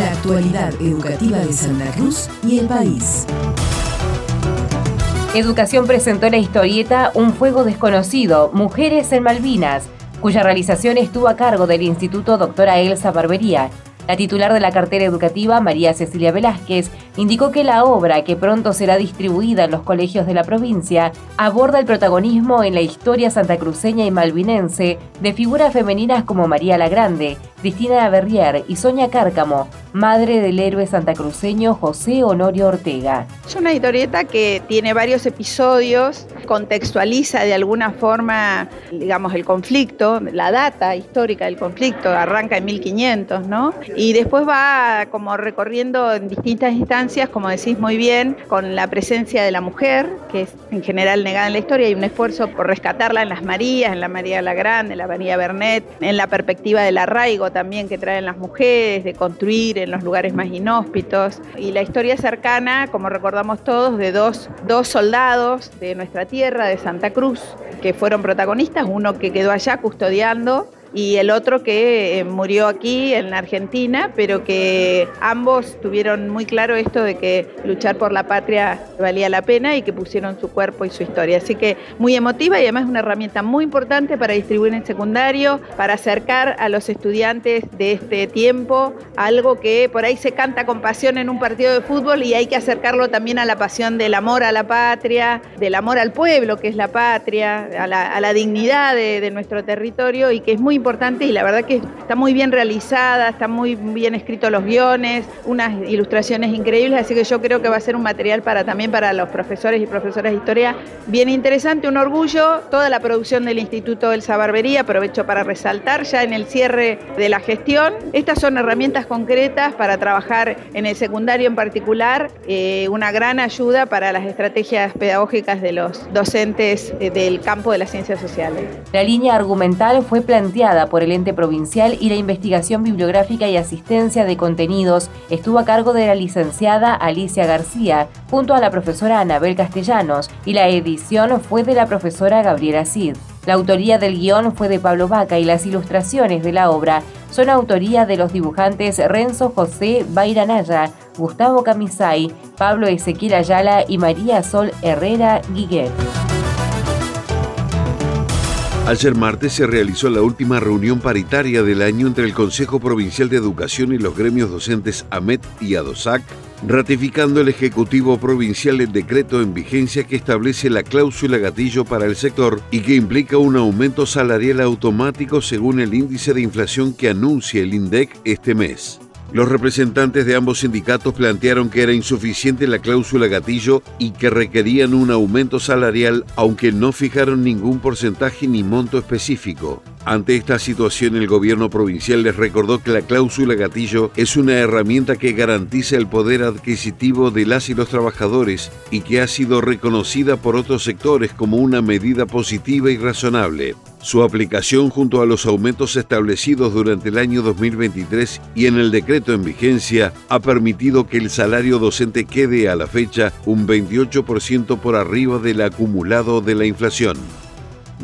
La actualidad educativa de Santa Cruz y el país. Educación presentó la historieta Un fuego desconocido, Mujeres en Malvinas, cuya realización estuvo a cargo del Instituto Doctora Elsa Barbería la titular de la cartera educativa, María Cecilia Velázquez, indicó que la obra, que pronto será distribuida en los colegios de la provincia, aborda el protagonismo en la historia santacruceña y malvinense de figuras femeninas como María la Grande, Cristina Berrier y Sonia Cárcamo, madre del héroe santacruceño José Honorio Ortega. Es una historieta que tiene varios episodios, contextualiza de alguna forma, digamos, el conflicto, la data histórica del conflicto, arranca en 1500, ¿no? Y después va como recorriendo en distintas instancias, como decís muy bien, con la presencia de la mujer, que es en general negada en la historia, y un esfuerzo por rescatarla en las Marías, en la María la Grande, en la María Bernet, en la perspectiva del arraigo también que traen las mujeres, de construir en los lugares más inhóspitos. Y la historia cercana, como recordamos todos, de dos, dos soldados de nuestra tierra, de Santa Cruz, que fueron protagonistas, uno que quedó allá custodiando y el otro que eh, murió aquí en Argentina, pero que ambos tuvieron muy claro esto de que luchar por la patria valía la pena y que pusieron su cuerpo y su historia. Así que muy emotiva y además una herramienta muy importante para distribuir en secundario, para acercar a los estudiantes de este tiempo algo que por ahí se canta con pasión en un partido de fútbol y hay que acercarlo también a la pasión del amor a la patria, del amor al pueblo que es la patria, a la, dignidad de, de nuestro territorio y que es muy importante y la verdad que está muy bien realizada, están muy bien escritos los guiones, unas ilustraciones increíbles, así que yo creo que va a ser un material para también para los profesores y profesoras de historia bien interesante, un orgullo, toda la producción del Instituto Elsa Barbería, aprovecho para resaltar ya en el cierre de la gestión, estas son herramientas concretas para trabajar en el secundario en particular, eh, una gran ayuda para las estrategias pedagógicas de los docentes eh, del campo de las ciencias sociales. La línea argumental fue planteada por el ente provincial y la investigación bibliográfica y asistencia de contenidos estuvo a cargo de la licenciada Alicia García, junto a la profesora Anabel Castellanos, y la edición fue de la profesora Gabriela Cid. La autoría del guion fue de Pablo Vaca y las ilustraciones de la obra son autoría de los dibujantes Renzo José Bairanaya, Gustavo Camisay, Pablo Ezequiel Ayala y María Sol Herrera Guiguet. Ayer martes se realizó la última reunión paritaria del año entre el Consejo Provincial de Educación y los gremios docentes AMET y ADOSAC, ratificando el Ejecutivo Provincial el decreto en vigencia que establece la cláusula gatillo para el sector y que implica un aumento salarial automático según el índice de inflación que anuncia el INDEC este mes. Los representantes de ambos sindicatos plantearon que era insuficiente la cláusula gatillo y que requerían un aumento salarial, aunque no fijaron ningún porcentaje ni monto específico. Ante esta situación, el gobierno provincial les recordó que la cláusula gatillo es una herramienta que garantiza el poder adquisitivo de las y los trabajadores y que ha sido reconocida por otros sectores como una medida positiva y razonable. Su aplicación junto a los aumentos establecidos durante el año 2023 y en el decreto en vigencia ha permitido que el salario docente quede a la fecha un 28% por arriba del acumulado de la inflación.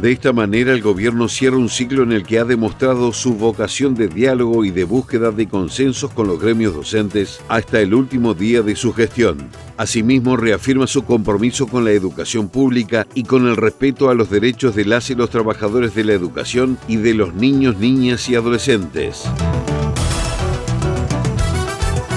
De esta manera, el gobierno cierra un ciclo en el que ha demostrado su vocación de diálogo y de búsqueda de consensos con los gremios docentes hasta el último día de su gestión. Asimismo, reafirma su compromiso con la educación pública y con el respeto a los derechos de las y los trabajadores de la educación y de los niños, niñas y adolescentes.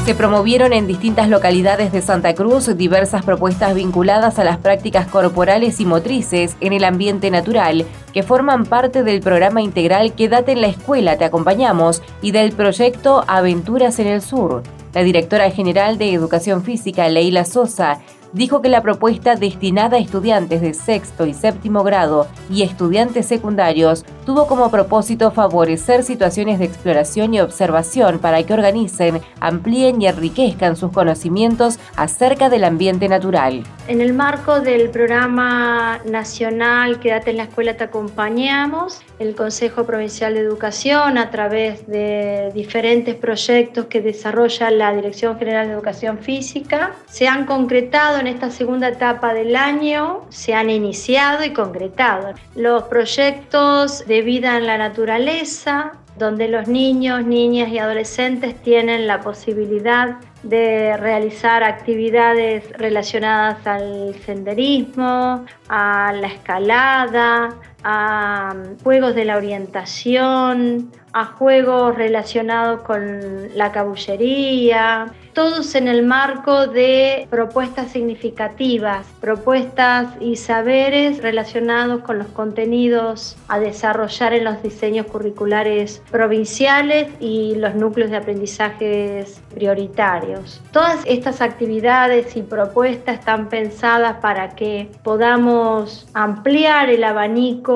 Se promovieron en distintas localidades de Santa Cruz diversas propuestas vinculadas a las prácticas corporales y motrices en el ambiente natural, que forman parte del programa integral Quédate en la escuela, te acompañamos, y del proyecto Aventuras en el Sur. La directora general de Educación Física, Leila Sosa, dijo que la propuesta destinada a estudiantes de sexto y séptimo grado y estudiantes secundarios tuvo como propósito favorecer situaciones de exploración y observación para que organicen, amplíen y enriquezcan sus conocimientos acerca del ambiente natural. En el marco del programa nacional Quédate en la escuela, te acompañamos, el Consejo Provincial de Educación a través de diferentes proyectos que desarrolla la Dirección General de Educación Física, se han concretado en esta segunda etapa del año se han iniciado y concretado los proyectos de vida en la naturaleza, donde los niños, niñas y adolescentes tienen la posibilidad de realizar actividades relacionadas al senderismo, a la escalada, a juegos de la orientación, a juegos relacionados con la cabullería, todos en el marco de propuestas significativas, propuestas y saberes relacionados con los contenidos a desarrollar en los diseños curriculares provinciales y los núcleos de aprendizajes prioritarios. Todas estas actividades y propuestas están pensadas para que podamos ampliar el abanico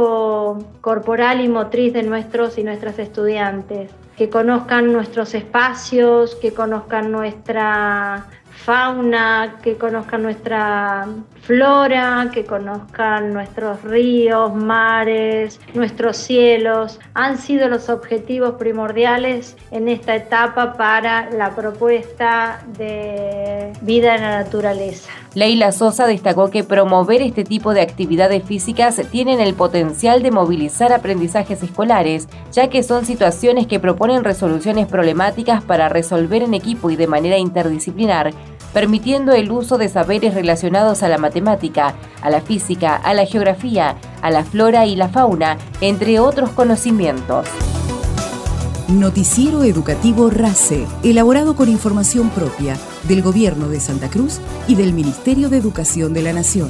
corporal y motriz de nuestros y nuestras estudiantes. Que conozcan nuestros espacios, que conozcan nuestra fauna, que conozcan nuestra flora, que conozcan nuestros ríos, mares, nuestros cielos. Han sido los objetivos primordiales en esta etapa para la propuesta de vida en la naturaleza. Leila Sosa destacó que promover este tipo de actividades físicas tienen el potencial de movilizar aprendizajes escolares, ya que son situaciones que proponen resoluciones problemáticas para resolver en equipo y de manera interdisciplinar, permitiendo el uso de saberes relacionados a la matemática, a la física, a la geografía, a la flora y la fauna, entre otros conocimientos. Noticiero Educativo RACE, elaborado con información propia del Gobierno de Santa Cruz y del Ministerio de Educación de la Nación.